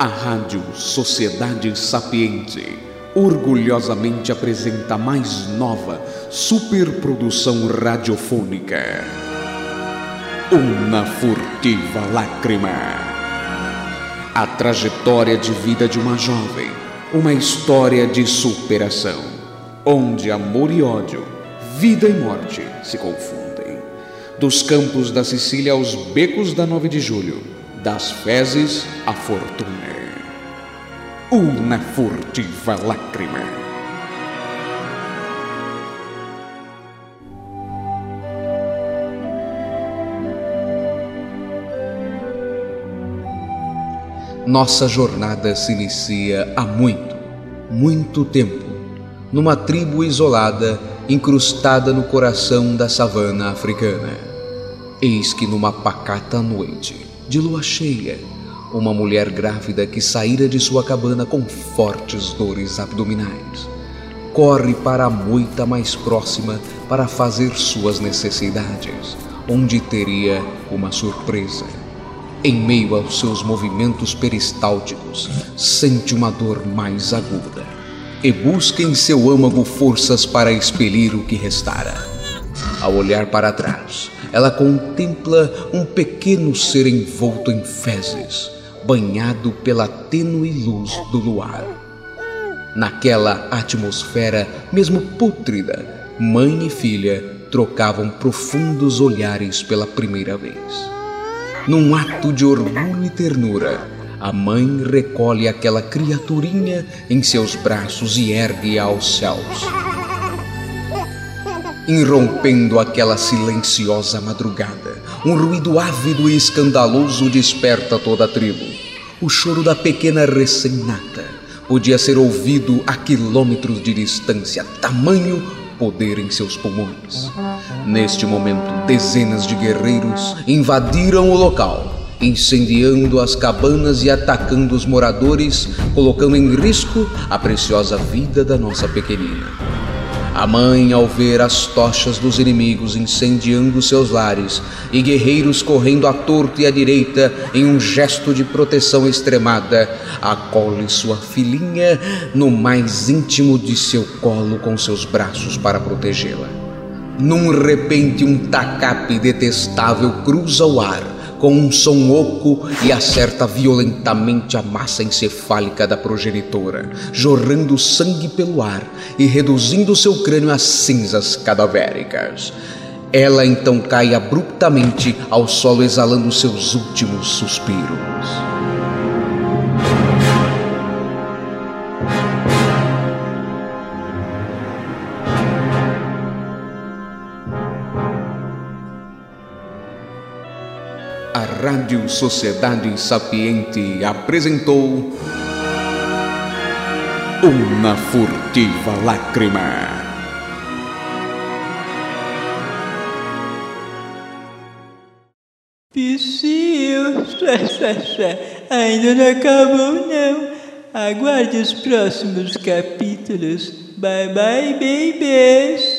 A Rádio Sociedade Sapiente orgulhosamente apresenta a mais nova superprodução radiofônica. Uma furtiva lágrima. A trajetória de vida de uma jovem, uma história de superação, onde amor e ódio, vida e morte se confundem. Dos campos da Sicília aos becos da 9 de julho, das fezes à fortuna uma furtiva lágrima. Nossa jornada se inicia há muito, muito tempo, numa tribo isolada, incrustada no coração da savana africana. Eis que numa pacata noite, de lua cheia, uma mulher grávida que saíra de sua cabana com fortes dores abdominais. Corre para a moita mais próxima para fazer suas necessidades, onde teria uma surpresa. Em meio aos seus movimentos peristálticos, sente uma dor mais aguda e busca em seu âmago forças para expelir o que restara. Ao olhar para trás, ela contempla um pequeno ser envolto em fezes banhado pela tênue luz do luar. Naquela atmosfera, mesmo pútrida, mãe e filha trocavam profundos olhares pela primeira vez. Num ato de orgulho e ternura, a mãe recolhe aquela criaturinha em seus braços e ergue aos céus. Irrompendo aquela silenciosa madrugada, um ruído ávido e escandaloso desperta toda a tribo. O choro da pequena recém-nata podia ser ouvido a quilômetros de distância, tamanho poder em seus pulmões. Neste momento, dezenas de guerreiros invadiram o local, incendiando as cabanas e atacando os moradores, colocando em risco a preciosa vida da nossa pequenina. A mãe, ao ver as tochas dos inimigos incendiando seus lares e guerreiros correndo à torta e à direita em um gesto de proteção extremada, acolhe sua filhinha no mais íntimo de seu colo com seus braços para protegê-la. Num repente, um tacape detestável cruza o ar com um som oco e acerta violentamente a massa encefálica da progenitora, jorrando sangue pelo ar e reduzindo seu crânio a cinzas cadavéricas. Ela então cai abruptamente ao solo, exalando seus últimos suspiros. A Rádio Sociedade Sapiente apresentou Uma Furtiva Lágrima. Psyu, ainda não acabou não. Aguarde os próximos capítulos. Bye bye, babies.